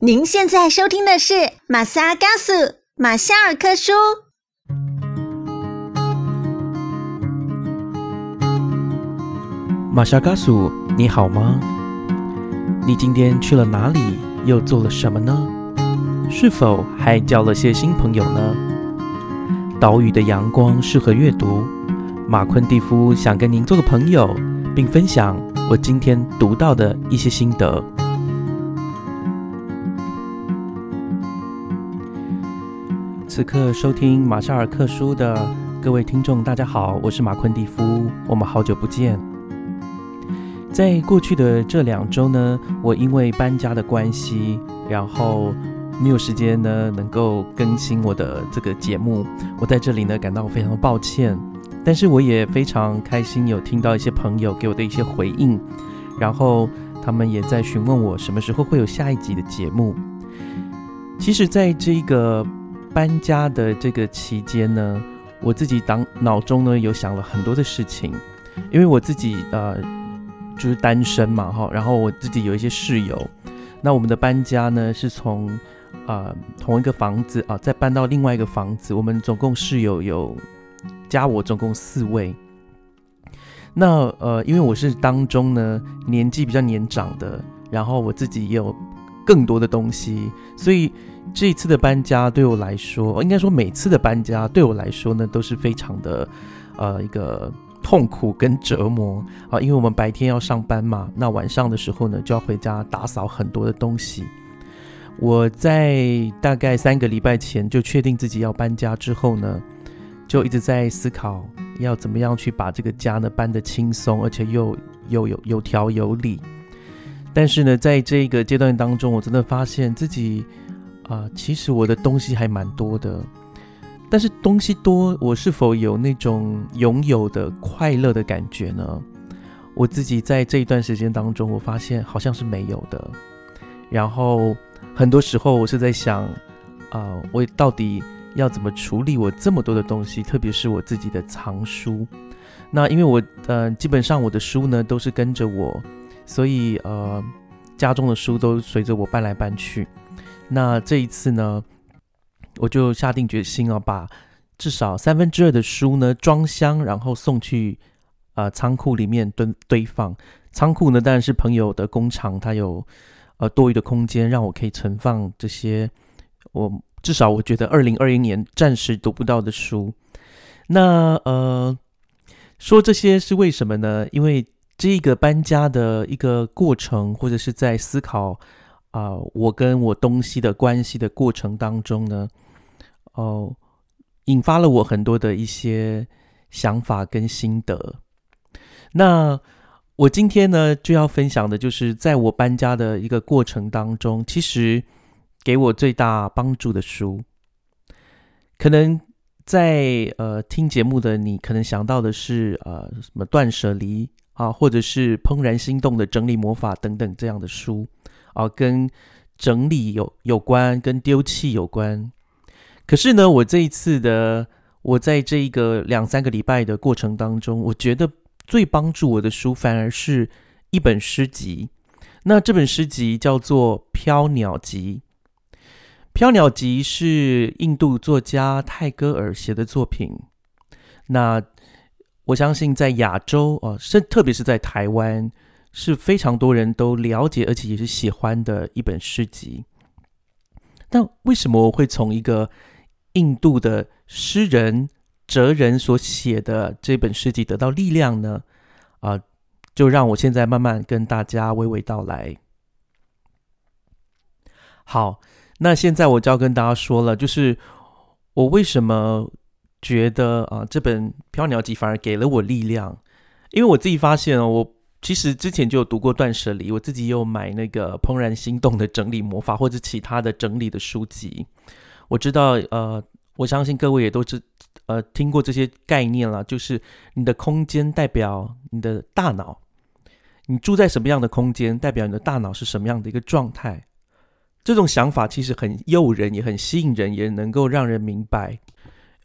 您现在收听的是马萨嘎苏马夏尔科书。马夏嘎苏，你好吗？你今天去了哪里？又做了什么呢？是否还交了些新朋友呢？岛屿的阳光适合阅读。马昆蒂夫想跟您做个朋友，并分享我今天读到的一些心得。此刻收听马夏尔克书的各位听众，大家好，我是马昆蒂夫，我们好久不见。在过去的这两周呢，我因为搬家的关系，然后没有时间呢能够更新我的这个节目，我在这里呢感到非常抱歉。但是我也非常开心，有听到一些朋友给我的一些回应，然后他们也在询问我什么时候会有下一集的节目。其实，在这个搬家的这个期间呢，我自己当脑中呢有想了很多的事情，因为我自己呃就是单身嘛哈，然后我自己有一些室友，那我们的搬家呢是从啊同一个房子啊再搬到另外一个房子，我们总共室友有加我总共四位。那呃因为我是当中呢年纪比较年长的，然后我自己也有更多的东西，所以。这一次的搬家对我来说，应该说每次的搬家对我来说呢，都是非常的呃一个痛苦跟折磨啊，因为我们白天要上班嘛，那晚上的时候呢就要回家打扫很多的东西。我在大概三个礼拜前就确定自己要搬家之后呢，就一直在思考要怎么样去把这个家呢搬得轻松，而且又又有有条有理。但是呢，在这个阶段当中，我真的发现自己。啊，其实我的东西还蛮多的，但是东西多，我是否有那种拥有的快乐的感觉呢？我自己在这一段时间当中，我发现好像是没有的。然后很多时候我是在想，啊，我到底要怎么处理我这么多的东西，特别是我自己的藏书。那因为我呃，基本上我的书呢都是跟着我，所以呃，家中的书都随着我搬来搬去。那这一次呢，我就下定决心啊，把至少三分之二的书呢装箱，然后送去啊仓库里面堆堆放。仓库呢当然是朋友的工厂，它有呃多余的空间，让我可以存放这些我至少我觉得二零二一年暂时读不到的书。那呃说这些是为什么呢？因为这个搬家的一个过程，或者是在思考。啊，我跟我东西的关系的过程当中呢，哦，引发了我很多的一些想法跟心得。那我今天呢就要分享的，就是在我搬家的一个过程当中，其实给我最大帮助的书。可能在呃听节目的你，可能想到的是呃什么断舍离啊，或者是怦然心动的整理魔法等等这样的书。啊，跟整理有有关，跟丢弃有关。可是呢，我这一次的，我在这一个两三个礼拜的过程当中，我觉得最帮助我的书，反而是一本诗集。那这本诗集叫做《飘鸟集》。《飘鸟集》是印度作家泰戈尔写的作品。那我相信在亚洲啊，是特别是在台湾。是非常多人都了解，而且也是喜欢的一本诗集。那为什么我会从一个印度的诗人哲人所写的这本诗集得到力量呢？啊，就让我现在慢慢跟大家娓娓道来。好，那现在我就要跟大家说了，就是我为什么觉得啊，这本《飘鸟集》反而给了我力量，因为我自己发现哦，我。其实之前就有读过《断舍离》，我自己有买那个《怦然心动的整理魔法》或者其他的整理的书籍。我知道，呃，我相信各位也都知，呃，听过这些概念了。就是你的空间代表你的大脑，你住在什么样的空间，代表你的大脑是什么样的一个状态。这种想法其实很诱人，也很吸引人，也能够让人明白。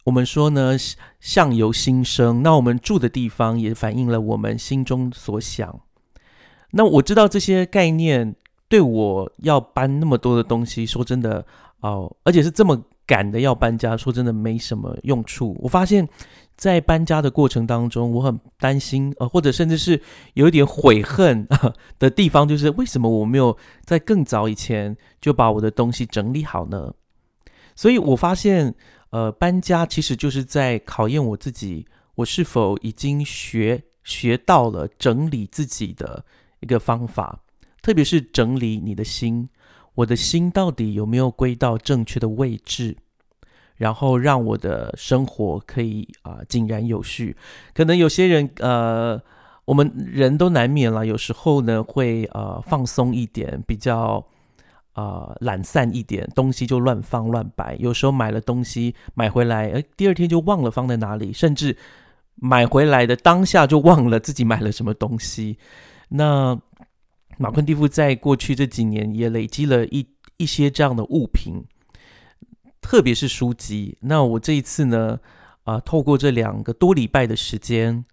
我们说呢，相由心生。那我们住的地方也反映了我们心中所想。那我知道这些概念对我要搬那么多的东西，说真的哦，而且是这么赶的要搬家，说真的没什么用处。我发现，在搬家的过程当中，我很担心，呃，或者甚至是有一点悔恨 的地方，就是为什么我没有在更早以前就把我的东西整理好呢？所以我发现，呃，搬家其实就是在考验我自己，我是否已经学学到了整理自己的一个方法。特别是整理你的心，我的心到底有没有归到正确的位置，然后让我的生活可以啊井然有序。可能有些人呃，我们人都难免了，有时候呢会呃放松一点，比较啊懒散一点，东西就乱放乱摆。有时候买了东西买回来，哎，第二天就忘了放在哪里，甚至买回来的当下就忘了自己买了什么东西。那马昆蒂夫在过去这几年也累积了一一些这样的物品，特别是书籍。那我这一次呢，啊，透过这两个多礼拜的时间，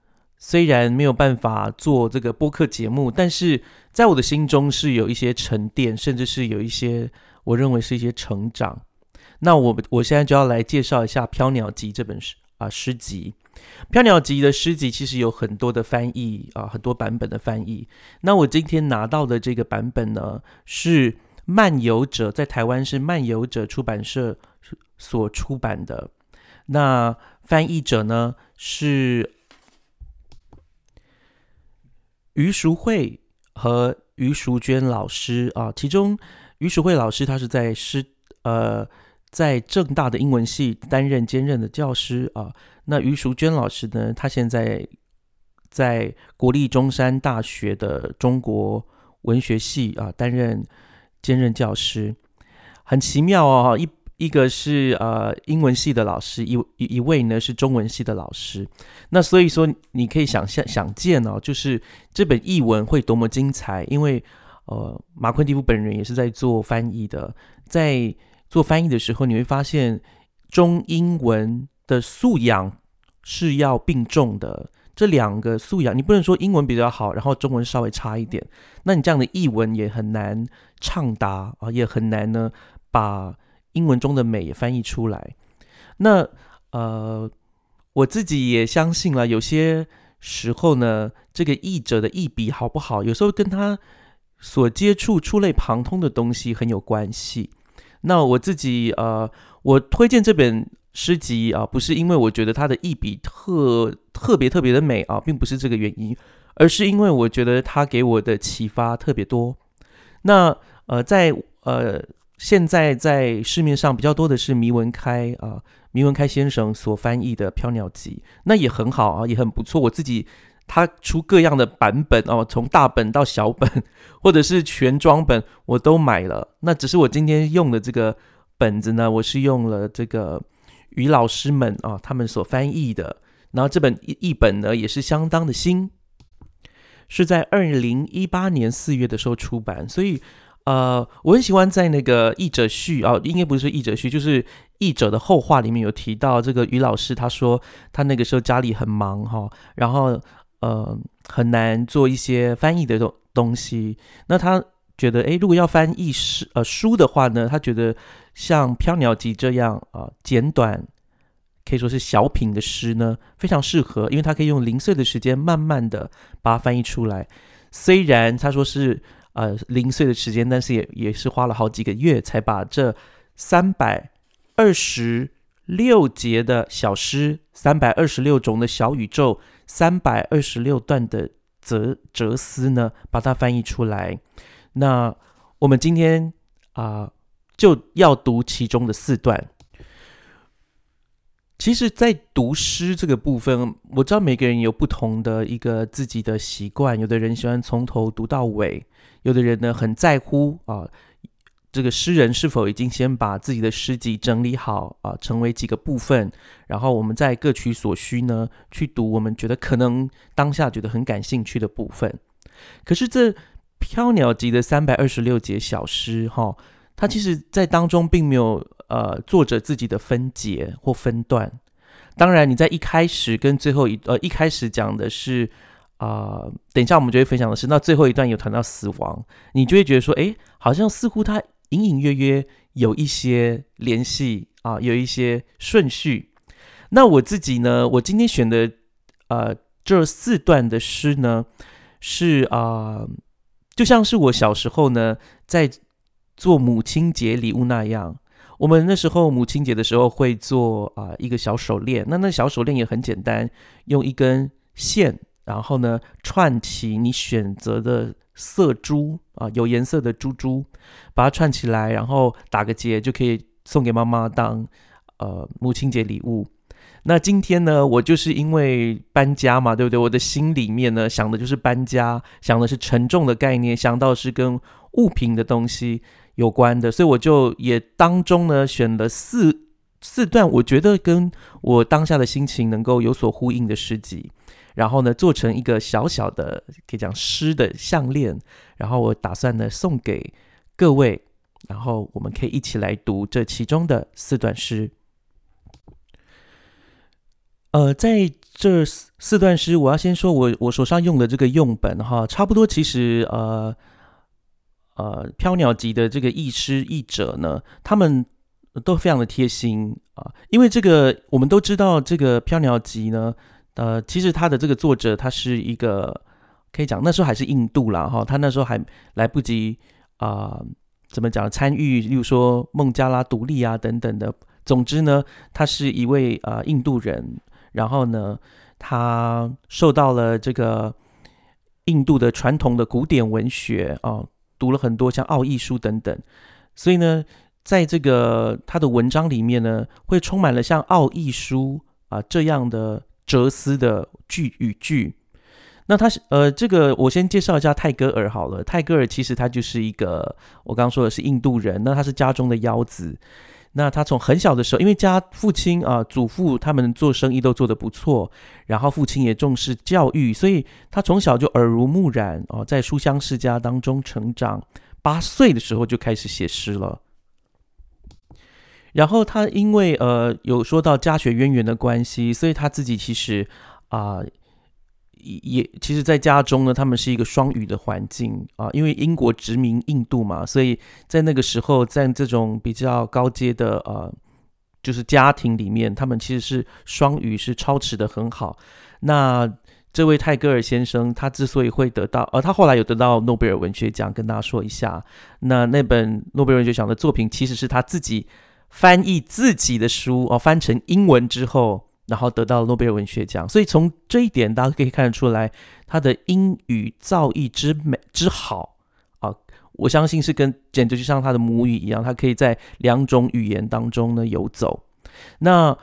虽然没有办法做这个播客节目，但是在我的心中是有一些沉淀，甚至是有一些我认为是一些成长。那我我现在就要来介绍一下《飘鸟集》这本诗啊诗集。《飘鸟集》的诗集其实有很多的翻译啊，很多版本的翻译。那我今天拿到的这个版本呢，是漫游者在台湾是漫游者出版社所出版的。那翻译者呢是于淑慧和于淑娟老师啊。其中于淑慧老师她是在师呃在正大的英文系担任兼任的教师啊。那于淑娟老师呢？她现在在国立中山大学的中国文学系啊担任兼任教师，很奇妙哦。一一个是呃英文系的老师，一一位呢是中文系的老师。那所以说，你可以想象想见哦，就是这本译文会多么精彩。因为呃马昆蒂夫本人也是在做翻译的，在做翻译的时候，你会发现中英文的素养。是要并重的，这两个素养，你不能说英文比较好，然后中文稍微差一点，那你这样的译文也很难畅达啊，也很难呢把英文中的美也翻译出来。那呃，我自己也相信了，有些时候呢，这个译者的译笔好不好，有时候跟他所接触触类旁通的东西很有关系。那我自己呃，我推荐这本。诗集啊，不是因为我觉得他的一笔特特别特别的美啊，并不是这个原因，而是因为我觉得他给我的启发特别多。那呃，在呃现在在市面上比较多的是迷文开啊，迷文开先生所翻译的《飘鸟集》，那也很好啊，也很不错。我自己他出各样的版本哦，从大本到小本，或者是全装本，我都买了。那只是我今天用的这个本子呢，我是用了这个。于老师们啊，他们所翻译的，然后这本译本呢也是相当的新，是在二零一八年四月的时候出版，所以呃，我很喜欢在那个译者序啊，应该不是译者序，就是译者的后话里面有提到这个于老师，他说他那个时候家里很忙哈，然后呃很难做一些翻译的东东西，那他觉得哎，如果要翻译诗呃书的话呢，他觉得。像《飘鸟集》这样啊，简短可以说是小品的诗呢，非常适合，因为他可以用零碎的时间，慢慢的把它翻译出来。虽然他说是呃零碎的时间，但是也也是花了好几个月才把这三百二十六节的小诗、三百二十六种的小宇宙、三百二十六段的哲哲思呢，把它翻译出来。那我们今天啊。就要读其中的四段。其实，在读诗这个部分，我知道每个人有不同的一个自己的习惯。有的人喜欢从头读到尾，有的人呢很在乎啊，这个诗人是否已经先把自己的诗集整理好啊，成为几个部分，然后我们再各取所需呢去读我们觉得可能当下觉得很感兴趣的部分。可是这飘鸟集的三百二十六节小诗，哈。他其实，在当中并没有呃，作者自己的分解或分段。当然，你在一开始跟最后一呃，一开始讲的是啊，等一下我们就会分享的是，那最后一段有谈到死亡，你就会觉得说，哎，好像似乎它隐隐约约有一些联系啊，有一些顺序。那我自己呢，我今天选的呃这四段的诗呢，是啊，就像是我小时候呢在做母亲节礼物那样。我们那时候母亲节的时候会做啊一个小手链，那那小手链也很简单，用一根线，然后呢串起你选择的色珠啊有颜色的珠珠，把它串起来，然后打个结就可以送给妈妈当呃母亲节礼物。那今天呢，我就是因为搬家嘛，对不对？我的心里面呢想的就是搬家，想的是沉重的概念，想到是跟物品的东西。有关的，所以我就也当中呢选了四四段，我觉得跟我当下的心情能够有所呼应的诗集，然后呢做成一个小小的可以讲诗的项链，然后我打算呢送给各位，然后我们可以一起来读这其中的四段诗。呃，在这四四段诗，我要先说我我手上用的这个用本哈，差不多其实呃。呃，飘鸟集的这个译师译者呢，他们都非常的贴心啊，因为这个我们都知道，这个飘鸟集呢，呃，其实他的这个作者他是一个可以讲那时候还是印度啦哈，他那时候还来不及啊，怎么讲参与，例如说孟加拉独立啊等等的，总之呢，他是一位啊印度人，然后呢，他受到了这个印度的传统的古典文学啊。读了很多像奥义书等等，所以呢，在这个他的文章里面呢，会充满了像奥义书啊这样的哲思的句语句。那他是呃，这个我先介绍一下泰戈尔好了。泰戈尔其实他就是一个我刚刚说的是印度人，那他是家中的幺子。那他从很小的时候，因为家父亲啊、祖父他们做生意都做得不错，然后父亲也重视教育，所以他从小就耳濡目染哦，在书香世家当中成长。八岁的时候就开始写诗了。然后他因为呃有说到家学渊源的关系，所以他自己其实啊。也其实，在家中呢，他们是一个双语的环境啊，因为英国殖民印度嘛，所以在那个时候，在这种比较高阶的呃，就是家庭里面，他们其实是双语是超持的很好。那这位泰戈尔先生，他之所以会得到，呃，他后来有得到诺贝尔文学奖，跟大家说一下，那那本诺贝尔文学奖的作品，其实是他自己翻译自己的书哦，翻成英文之后。然后得到诺贝尔文学奖，所以从这一点大家可以看得出来，他的英语造诣之美之好啊，我相信是跟简直就像他的母语一样，他可以在两种语言当中呢游走。那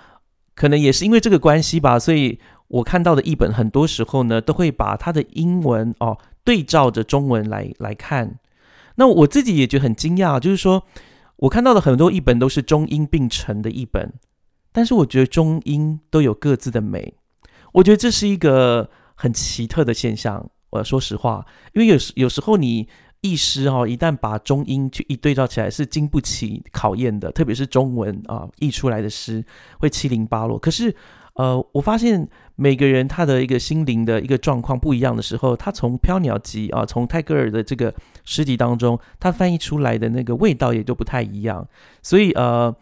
可能也是因为这个关系吧，所以我看到的译本很多时候呢都会把他的英文哦对照着中文来来看。那我自己也觉得很惊讶，就是说我看到的很多译本都是中英并成的译本。但是我觉得中英都有各自的美，我觉得这是一个很奇特的现象。我说实话，因为有时有时候你译诗哈，一旦把中英去一对照起来，是经不起考验的。特别是中文啊，译出来的诗会七零八落。可是呃，我发现每个人他的一个心灵的一个状况不一样的时候，他从《飘鸟集》啊，从泰戈尔的这个诗集当中，他翻译出来的那个味道也就不太一样。所以呃。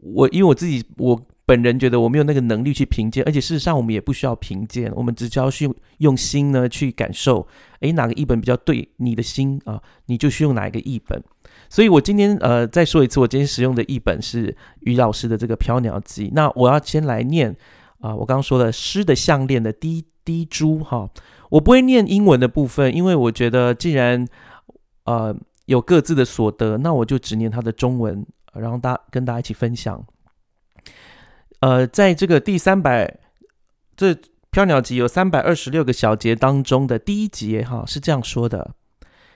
我因为我自己，我本人觉得我没有那个能力去评鉴，而且事实上我们也不需要评鉴，我们只需要去用心呢去感受，诶，哪个译本比较对你的心啊，你就去用哪一个译本。所以我今天呃再说一次，我今天使用的译本是于老师的这个《飘鸟集》。那我要先来念啊，我刚刚说的诗的项链的第一第一珠哈，我不会念英文的部分，因为我觉得既然呃有各自的所得，那我就只念它的中文。然后大跟大家一起分享，呃，在这个第三百这飘鸟集有三百二十六个小节当中的第一节哈是这样说的：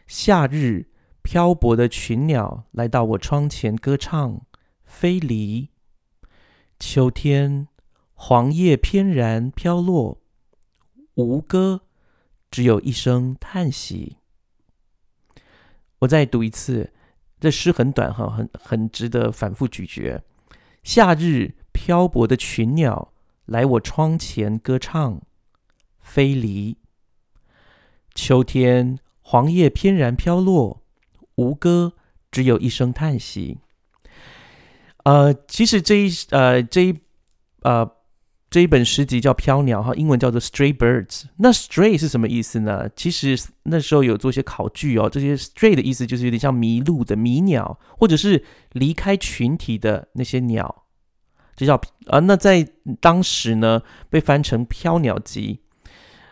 夏日漂泊的群鸟来到我窗前歌唱，飞离；秋天黄叶翩然飘落，无歌，只有一声叹息。我再读一次。这诗很短哈，很很值得反复咀嚼。夏日漂泊的群鸟来我窗前歌唱，飞离；秋天，黄叶翩然飘落，无歌，只有一声叹息。呃，其实这一呃这一呃这一本诗集叫《飘鸟》哈，英文叫做《Stray Birds》。那 “stray” 是什么意思呢？其实那时候有做一些考据哦，这些 “stray” 的意思就是有点像迷路的迷鸟，或者是离开群体的那些鸟，这叫啊。那在当时呢，被翻成《飘鸟集》。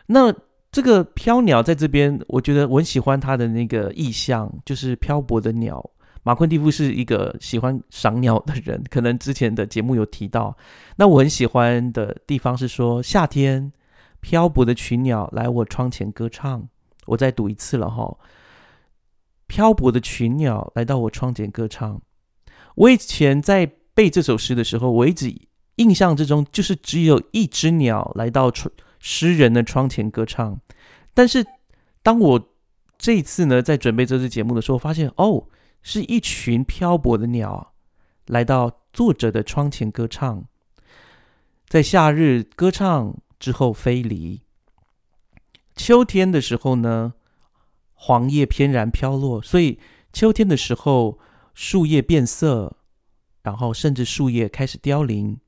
那这个飘鸟在这边，我觉得我很喜欢它的那个意象，就是漂泊的鸟。马昆蒂夫是一个喜欢赏鸟的人，可能之前的节目有提到。那我很喜欢的地方是说，夏天漂泊的群鸟来我窗前歌唱。我再读一次了哈，漂泊的群鸟来到我窗前歌唱。我以前在背这首诗的时候，我一直印象之中就是只有一只鸟来到窗诗人的窗前歌唱。但是当我这一次呢，在准备这次节目的时候，发现哦。是一群漂泊的鸟来到作者的窗前歌唱，在夏日歌唱之后飞离。秋天的时候呢，黄叶翩然飘落，所以秋天的时候树叶变色，然后甚至树叶开始凋零。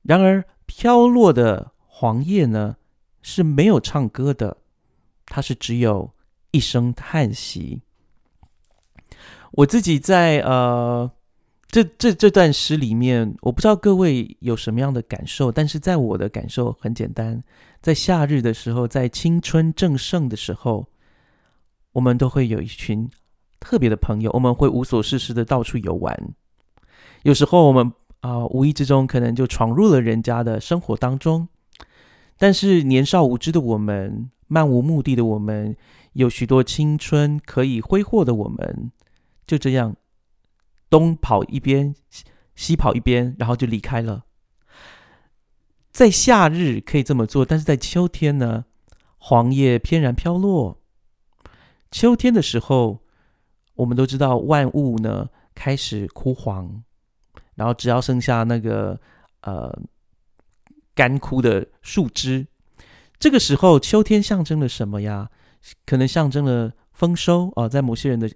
然而飘落的黄叶呢是没有唱歌的，它是只有一声叹息。我自己在呃，这这这段诗里面，我不知道各位有什么样的感受，但是在我的感受很简单，在夏日的时候，在青春正盛的时候，我们都会有一群特别的朋友，我们会无所事事的到处游玩。有时候我们啊，无意之中可能就闯入了人家的生活当中，但是年少无知的我们，漫无目的的我们，有许多青春可以挥霍的我们。就这样，东跑一边，西跑一边，然后就离开了。在夏日可以这么做，但是在秋天呢？黄叶翩然飘落。秋天的时候，我们都知道万物呢开始枯黄，然后只要剩下那个呃干枯的树枝。这个时候，秋天象征了什么呀？可能象征了丰收啊，在某些人的。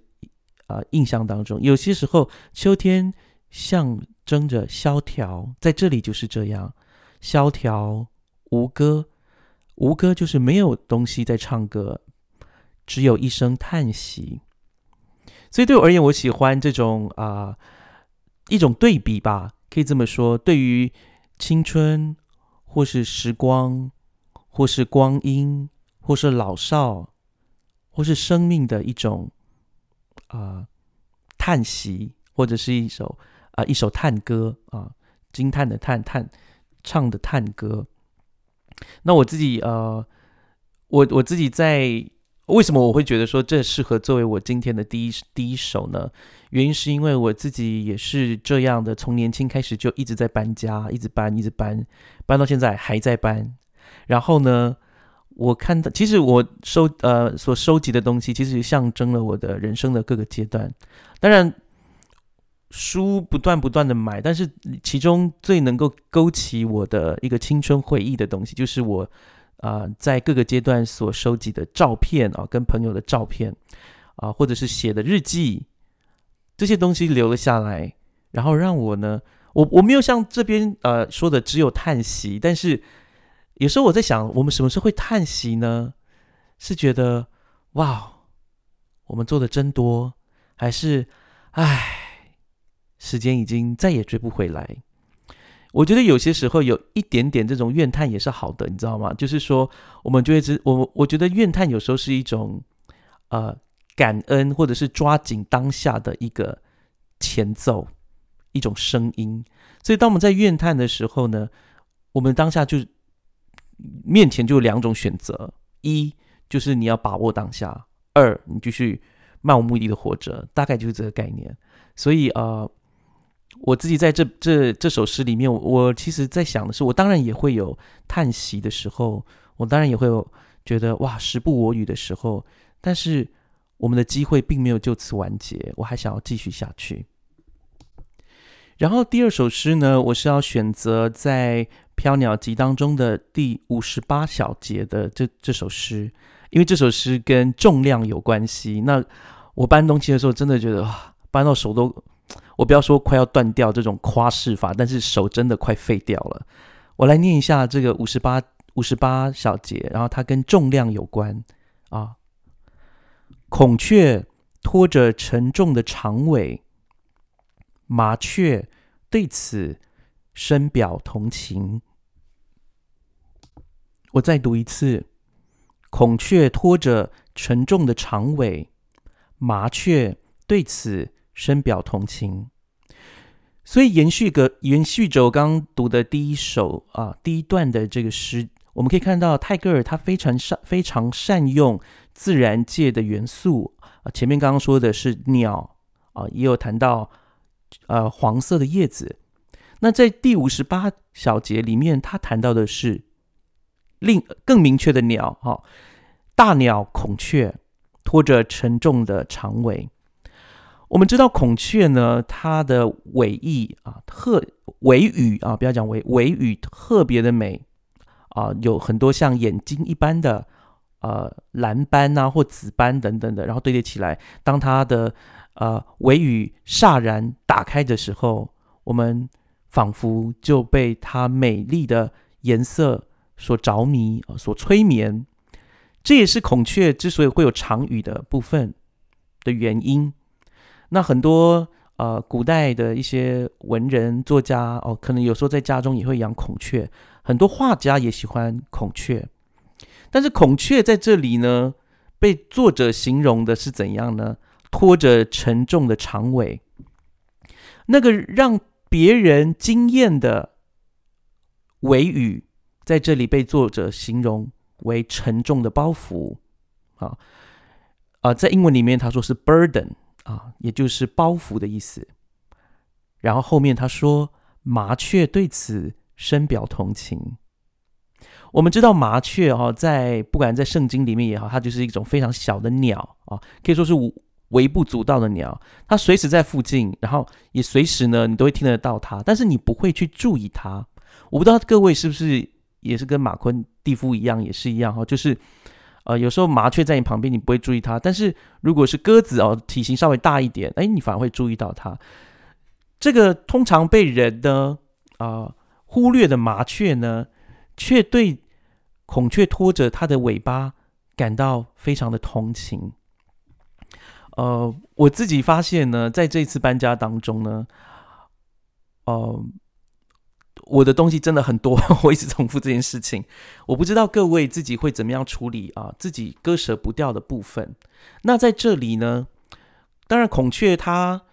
啊，印象当中，有些时候秋天象征着萧条，在这里就是这样，萧条无歌，无歌就是没有东西在唱歌，只有一声叹息。所以对我而言，我喜欢这种啊一种对比吧，可以这么说，对于青春或是时光，或是光阴，或是老少，或是生命的一种。啊，叹息，或者是一首啊，一首探歌啊，惊叹的叹叹，唱的探歌。那我自己呃，我我自己在为什么我会觉得说这适合作为我今天的第一第一首呢？原因是因为我自己也是这样的，从年轻开始就一直在搬家，一直搬，一直搬，搬到现在还在搬。然后呢？我看到，其实我收呃所收集的东西，其实象征了我的人生的各个阶段。当然，书不断不断的买，但是其中最能够勾起我的一个青春回忆的东西，就是我啊在各个阶段所收集的照片啊，跟朋友的照片啊，或者是写的日记，这些东西留了下来，然后让我呢，我我没有像这边呃说的只有叹息，但是。有时候我在想，我们什么时候会叹息呢？是觉得哇，我们做的真多，还是唉，时间已经再也追不回来？我觉得有些时候有一点点这种怨叹也是好的，你知道吗？就是说，我们就会知我我觉得怨叹有时候是一种呃感恩，或者是抓紧当下的一个前奏，一种声音。所以，当我们在怨叹的时候呢，我们当下就。面前就有两种选择：一就是你要把握当下；二你继续漫无目的的活着。大概就是这个概念。所以呃，我自己在这这这首诗里面，我其实在想的是，我当然也会有叹息的时候，我当然也会有觉得哇时不我与的时候。但是我们的机会并没有就此完结，我还想要继续下去。然后第二首诗呢，我是要选择在。《飘鸟集》当中的第五十八小节的这这首诗，因为这首诗跟重量有关系。那我搬东西的时候，真的觉得搬到手都，我不要说快要断掉这种夸饰法，但是手真的快废掉了。我来念一下这个五十八五十八小节，然后它跟重量有关啊。孔雀拖着沉重的长尾，麻雀对此深表同情。我再读一次：孔雀拖着沉重的长尾，麻雀对此深表同情。所以延续个延续着我刚刚读的第一首啊第一段的这个诗，我们可以看到泰戈尔他非常善非常善用自然界的元素。前面刚刚说的是鸟啊，也有谈到呃黄色的叶子。那在第五十八小节里面，他谈到的是。另更明确的鸟，哈，大鸟孔雀拖着沉重的长尾。我们知道孔雀呢，它的尾翼啊，特尾羽啊，不要讲尾尾羽特别的美啊，有很多像眼睛一般的呃蓝斑啊或紫斑等等的，然后堆叠起来。当它的呃尾羽霎然打开的时候，我们仿佛就被它美丽的颜色。所着迷啊，所催眠，这也是孔雀之所以会有长羽的部分的原因。那很多呃，古代的一些文人作家哦，可能有时候在家中也会养孔雀。很多画家也喜欢孔雀，但是孔雀在这里呢，被作者形容的是怎样呢？拖着沉重的长尾，那个让别人惊艳的尾羽。在这里被作者形容为沉重的包袱，啊啊，在英文里面他说是 burden 啊，也就是包袱的意思。然后后面他说麻雀对此深表同情。我们知道麻雀哈，在不管在圣经里面也好，它就是一种非常小的鸟啊，可以说是微不足道的鸟。它随时在附近，然后也随时呢，你都会听得到它，但是你不会去注意它。我不知道各位是不是？也是跟马昆蒂夫一样，也是一样哈，就是，呃，有时候麻雀在你旁边，你不会注意它；但是如果是鸽子哦，体型稍微大一点，哎，你反而会注意到它。这个通常被人呢啊忽略的麻雀呢，却对孔雀拖着它的尾巴感到非常的同情。呃，我自己发现呢，在这次搬家当中呢，呃。我的东西真的很多，我一直重复这件事情。我不知道各位自己会怎么样处理啊，自己割舍不掉的部分。那在这里呢，当然孔雀它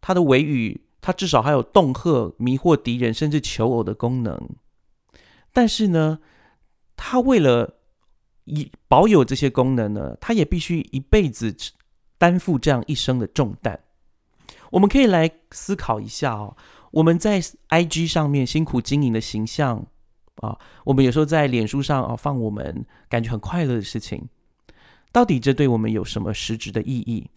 它的尾羽，它至少还有恫吓、迷惑敌人，甚至求偶的功能。但是呢，它为了以保有这些功能呢，它也必须一辈子担负这样一生的重担。我们可以来思考一下哦。我们在 IG 上面辛苦经营的形象啊，我们有时候在脸书上啊放我们感觉很快乐的事情，到底这对我们有什么实质的意义？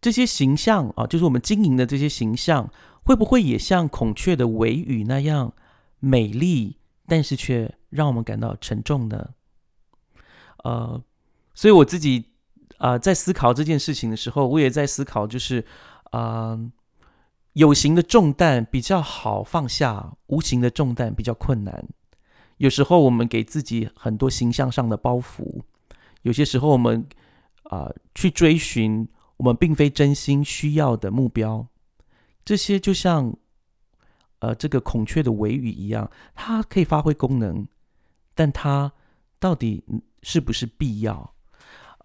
这些形象啊，就是我们经营的这些形象，会不会也像孔雀的尾羽那样美丽，但是却让我们感到沉重呢？呃，所以我自己啊在思考这件事情的时候，我也在思考，就是啊。有形的重担比较好放下，无形的重担比较困难。有时候我们给自己很多形象上的包袱，有些时候我们啊去追寻我们并非真心需要的目标，这些就像呃这个孔雀的尾羽一样，它可以发挥功能，但它到底是不是必要？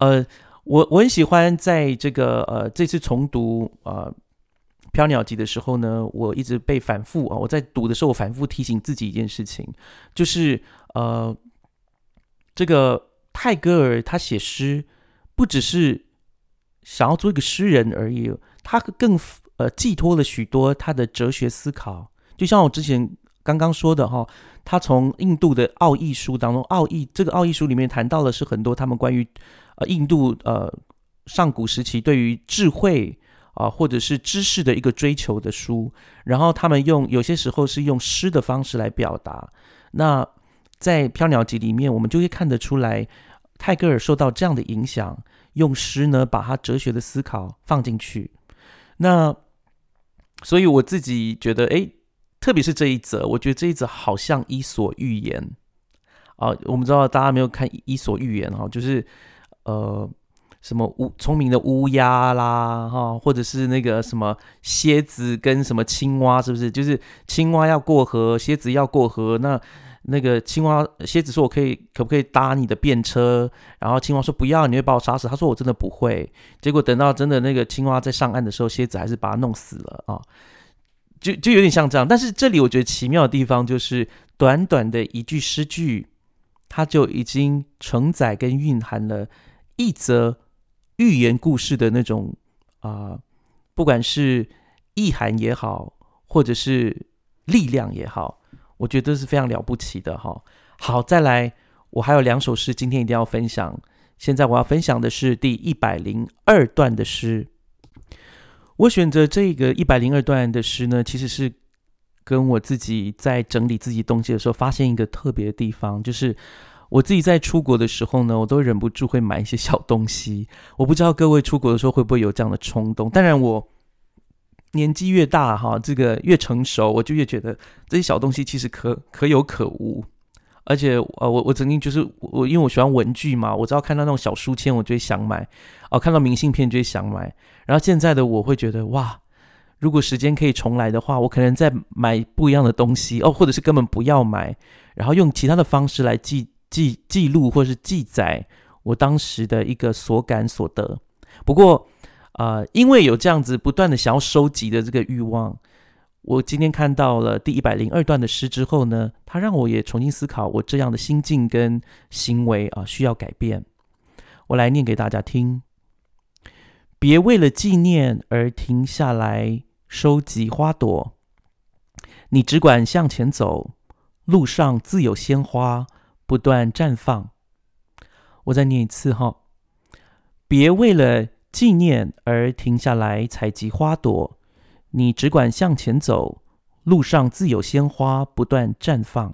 呃，我我很喜欢在这个呃这次重读呃。飘鸟集的时候呢，我一直被反复啊，我在读的时候，我反复提醒自己一件事情，就是呃，这个泰戈尔他写诗不只是想要做一个诗人而已，他更呃寄托了许多他的哲学思考。就像我之前刚刚说的哈，他从印度的奥义书当中，奥义这个奥义书里面谈到的是很多他们关于呃印度呃上古时期对于智慧。啊，或者是知识的一个追求的书，然后他们用有些时候是用诗的方式来表达。那在《飘鸟集》里面，我们就会看得出来，泰戈尔受到这样的影响，用诗呢把他哲学的思考放进去。那所以我自己觉得，哎，特别是这一则，我觉得这一则好像《伊索寓言》啊。我们知道大家没有看《伊索寓言》哈，就是呃。什么乌聪明的乌鸦啦，哈，或者是那个什么蝎子跟什么青蛙，是不是？就是青蛙要过河，蝎子要过河。那那个青蛙蝎子说：“我可以，可不可以搭你的便车？”然后青蛙说：“不要，你会把我杀死。”他说：“我真的不会。”结果等到真的那个青蛙在上岸的时候，蝎子还是把它弄死了啊！就就有点像这样。但是这里我觉得奇妙的地方就是，短短的一句诗句，它就已经承载跟蕴含了一则。寓言故事的那种啊，不管是意涵也好，或者是力量也好，我觉得是非常了不起的哈。好，再来，我还有两首诗，今天一定要分享。现在我要分享的是第一百零二段的诗。我选择这个一百零二段的诗呢，其实是跟我自己在整理自己东西的时候，发现一个特别的地方，就是。我自己在出国的时候呢，我都忍不住会买一些小东西。我不知道各位出国的时候会不会有这样的冲动。当然，我年纪越大哈，这个越成熟，我就越觉得这些小东西其实可可有可无。而且，呃，我我曾经就是我，因为我喜欢文具嘛，我知道看到那种小书签，我就会想买；哦，看到明信片就会想买。然后现在的我会觉得，哇，如果时间可以重来的话，我可能再买不一样的东西哦，或者是根本不要买，然后用其他的方式来记。记记录或是记载我当时的一个所感所得。不过，呃，因为有这样子不断的想要收集的这个欲望，我今天看到了第一百零二段的诗之后呢，它让我也重新思考我这样的心境跟行为啊需要改变。我来念给大家听：别为了纪念而停下来收集花朵，你只管向前走，路上自有鲜花。不断绽放。我再念一次哈，别为了纪念而停下来采集花朵，你只管向前走，路上自有鲜花不断绽放。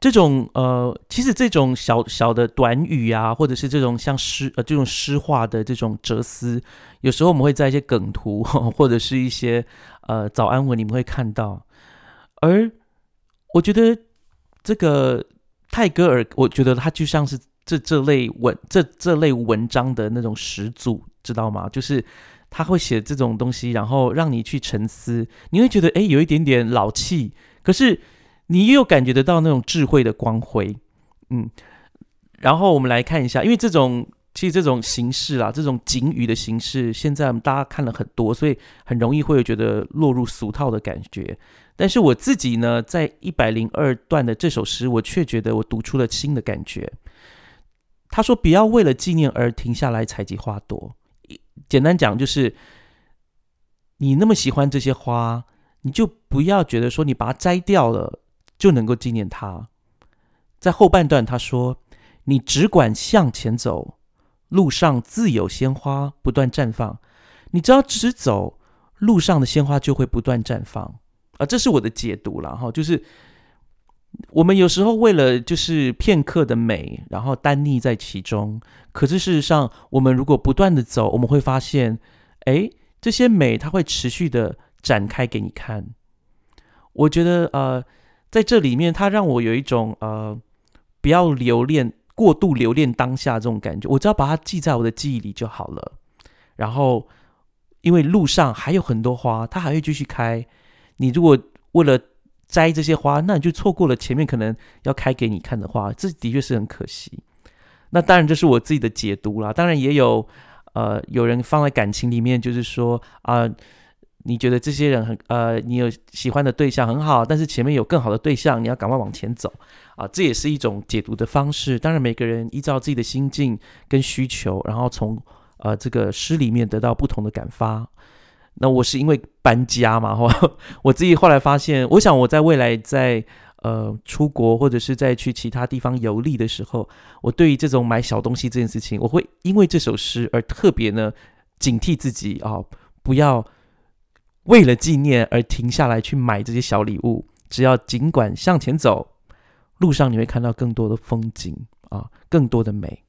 这种呃，其实这种小小的短语啊，或者是这种像诗呃这种诗化的这种哲思，有时候我们会在一些梗图 或者是一些呃早安文里面会看到，而我觉得。这个泰戈尔，我觉得他就像是这这类文这这类文章的那种始祖，知道吗？就是他会写这种东西，然后让你去沉思，你会觉得哎，有一点点老气，可是你又感觉得到那种智慧的光辉，嗯。然后我们来看一下，因为这种其实这种形式啊，这种警语的形式，现在大家看了很多，所以很容易会有觉得落入俗套的感觉。但是我自己呢，在一百零二段的这首诗，我却觉得我读出了新的感觉。他说：“不要为了纪念而停下来采集花朵。”简单讲，就是你那么喜欢这些花，你就不要觉得说你把它摘掉了就能够纪念它。在后半段，他说：“你只管向前走，路上自有鲜花不断绽放。你只要直走，路上的鲜花就会不断绽放。”啊，这是我的解读了哈，就是我们有时候为了就是片刻的美，然后单溺在其中。可是事实上，我们如果不断的走，我们会发现，哎，这些美它会持续的展开给你看。我觉得呃，在这里面，它让我有一种呃，不要留恋过度留恋当下这种感觉。我只要把它记在我的记忆里就好了。然后，因为路上还有很多花，它还会继续开。你如果为了摘这些花，那你就错过了前面可能要开给你看的花，这的确是很可惜。那当然这是我自己的解读啦，当然也有呃有人放在感情里面，就是说啊，你觉得这些人很呃，你有喜欢的对象很好，但是前面有更好的对象，你要赶快往前走啊，这也是一种解读的方式。当然每个人依照自己的心境跟需求，然后从呃这个诗里面得到不同的感发。那我是因为搬家嘛，哈，我自己后来发现，我想我在未来在呃出国或者是在去其他地方游历的时候，我对于这种买小东西这件事情，我会因为这首诗而特别呢警惕自己啊，不要为了纪念而停下来去买这些小礼物，只要尽管向前走，路上你会看到更多的风景啊，更多的美。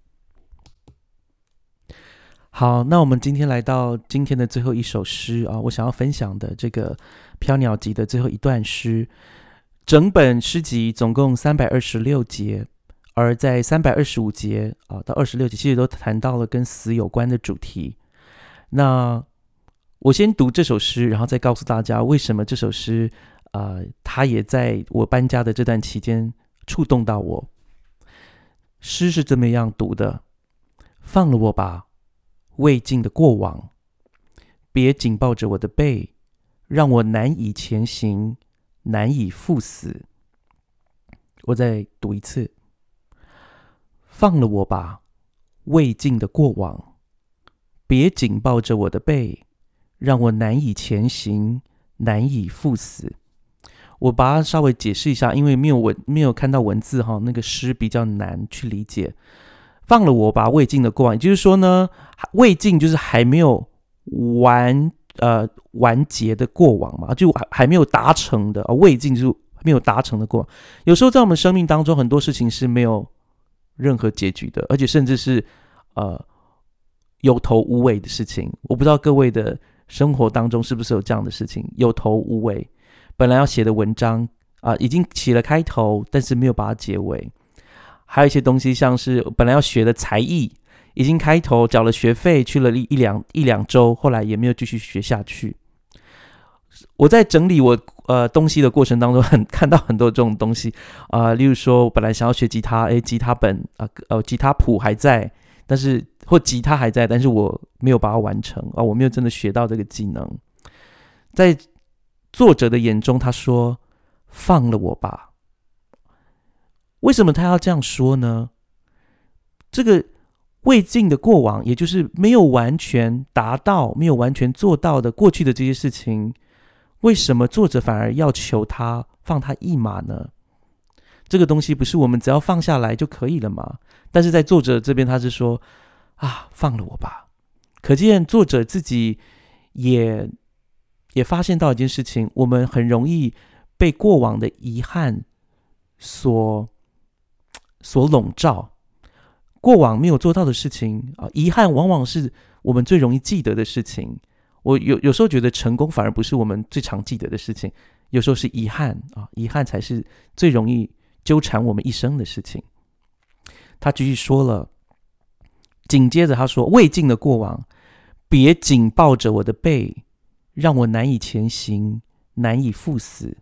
好，那我们今天来到今天的最后一首诗啊，我想要分享的这个《飘鸟集》的最后一段诗。整本诗集总共三百二十六节，而在三百二十五节啊到二十六节，其实都谈到了跟死有关的主题。那我先读这首诗，然后再告诉大家为什么这首诗啊，它也在我搬家的这段期间触动到我。诗是这么样读的：放了我吧。未尽的过往，别紧抱着我的背，让我难以前行，难以赴死。我再读一次：放了我吧，未尽的过往，别紧抱着我的背，让我难以前行，难以赴死。我把它稍微解释一下，因为没有文，没有看到文字哈，那个诗比较难去理解。放了我吧，未尽的过往，也就是说呢，未尽就是还没有完呃完结的过往嘛，就还还没有达成的啊，未尽就是没有达成的过往。有时候在我们生命当中，很多事情是没有任何结局的，而且甚至是呃有头无尾的事情。我不知道各位的生活当中是不是有这样的事情，有头无尾，本来要写的文章啊，已经起了开头，但是没有把它结尾。还有一些东西，像是本来要学的才艺，已经开头缴了学费，去了一一两一两周，后来也没有继续学下去。我在整理我呃东西的过程当中，很看到很多这种东西啊，例如说，我本来想要学吉他，诶，吉他本啊，呃，吉他谱还在，但是或吉他还在，但是我没有把它完成啊，我没有真的学到这个技能。在作者的眼中，他说：“放了我吧。”为什么他要这样说呢？这个未尽的过往，也就是没有完全达到、没有完全做到的过去的这些事情，为什么作者反而要求他放他一马呢？这个东西不是我们只要放下来就可以了吗？但是在作者这边，他是说啊，放了我吧。可见作者自己也也发现到一件事情：我们很容易被过往的遗憾所。所笼罩，过往没有做到的事情啊，遗憾往往是我们最容易记得的事情。我有有时候觉得成功反而不是我们最常记得的事情，有时候是遗憾啊，遗憾才是最容易纠缠我们一生的事情。他继续说了，紧接着他说：“未尽的过往，别紧抱着我的背，让我难以前行，难以赴死。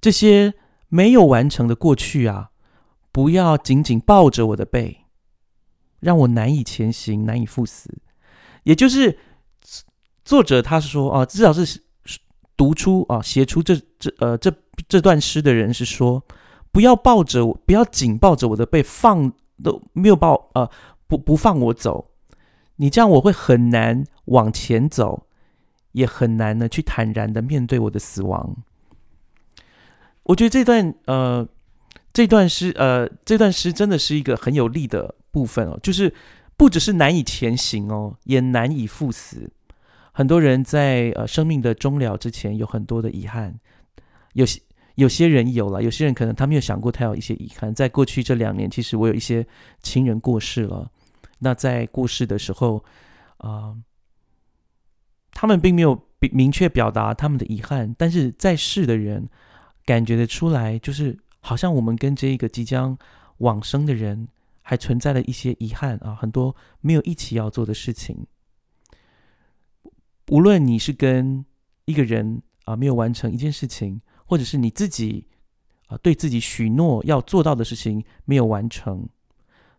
这些没有完成的过去啊。”不要紧紧抱着我的背，让我难以前行，难以赴死。也就是作者他说啊，至少是读出啊，写出这这呃这这段诗的人是说，不要抱着我，不要紧抱着我的背，放都没有抱呃不不放我走。你这样我会很难往前走，也很难呢去坦然的面对我的死亡。我觉得这段呃。这段诗，呃，这段诗真的是一个很有力的部分哦，就是不只是难以前行哦，也难以赴死。很多人在呃生命的终了之前，有很多的遗憾。有些有些人有了，有些人可能他没有想过他有一些遗憾。在过去这两年，其实我有一些亲人过世了。那在过世的时候，啊，他们并没有明确表达他们的遗憾，但是在世的人感觉得出来，就是。好像我们跟这一个即将往生的人还存在了一些遗憾啊，很多没有一起要做的事情。无论你是跟一个人啊没有完成一件事情，或者是你自己啊对自己许诺要做到的事情没有完成，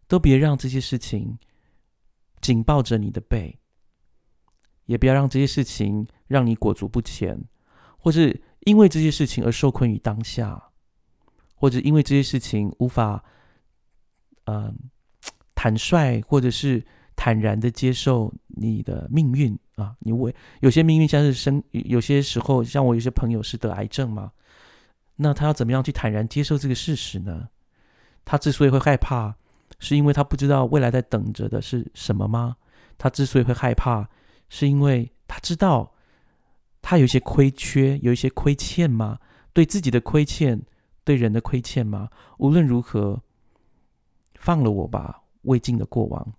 都别让这些事情紧抱着你的背，也不要让这些事情让你裹足不前，或是因为这些事情而受困于当下。或者因为这些事情无法，嗯，坦率或者是坦然的接受你的命运啊，你为有些命运像是生，有些时候像我有些朋友是得癌症嘛，那他要怎么样去坦然接受这个事实呢？他之所以会害怕，是因为他不知道未来在等着的是什么吗？他之所以会害怕，是因为他知道他有一些亏缺，有一些亏欠吗？对自己的亏欠。对人的亏欠吗？无论如何，放了我吧，未尽的过往。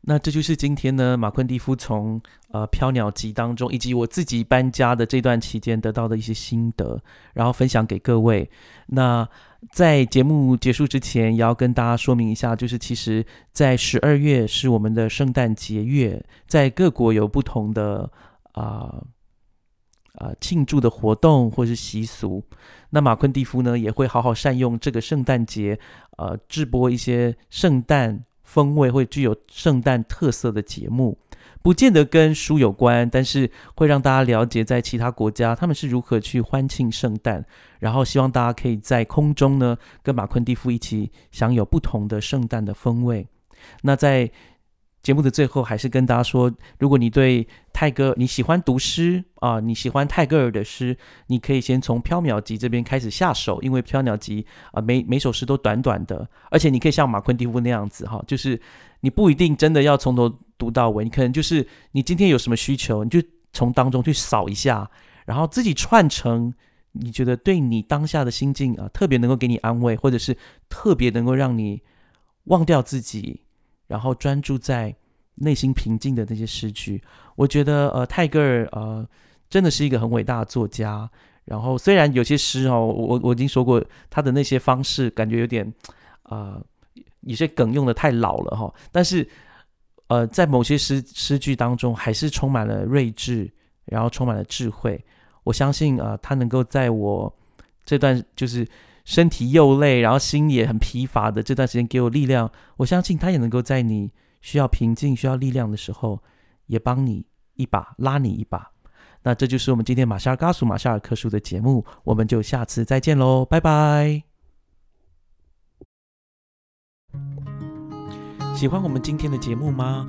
那这就是今天呢，马昆蒂夫从呃《飘鸟集》当中，以及我自己搬家的这段期间得到的一些心得，然后分享给各位。那在节目结束之前，也要跟大家说明一下，就是其实，在十二月是我们的圣诞节月，在各国有不同的啊啊庆祝的活动或是习俗。那马昆蒂夫呢，也会好好善用这个圣诞节，呃，制播一些圣诞。风味会具有圣诞特色的节目，不见得跟书有关，但是会让大家了解在其他国家他们是如何去欢庆圣诞。然后希望大家可以在空中呢，跟马昆蒂夫一起享有不同的圣诞的风味。那在节目的最后，还是跟大家说，如果你对泰戈尔你喜欢读诗啊，你喜欢泰戈尔的诗，你可以先从《飘渺集》这边开始下手，因为《飘渺集》啊，每每首诗都短短的，而且你可以像马昆蒂夫那样子哈，就是你不一定真的要从头读到尾，你可能就是你今天有什么需求，你就从当中去扫一下，然后自己串成你觉得对你当下的心境啊，特别能够给你安慰，或者是特别能够让你忘掉自己。然后专注在内心平静的那些诗句，我觉得呃泰戈尔呃真的是一个很伟大的作家。然后虽然有些诗哦，我我我已经说过他的那些方式感觉有点啊有些梗用的太老了哈，但是呃在某些诗诗句当中还是充满了睿智，然后充满了智慧。我相信啊他能够在我这段就是。身体又累，然后心也很疲乏的这段时间给我力量。我相信他也能够在你需要平静、需要力量的时候，也帮你一把，拉你一把。那这就是我们今天马夏尔·嘎苏马夏尔克书的节目，我们就下次再见喽，拜拜。喜欢我们今天的节目吗？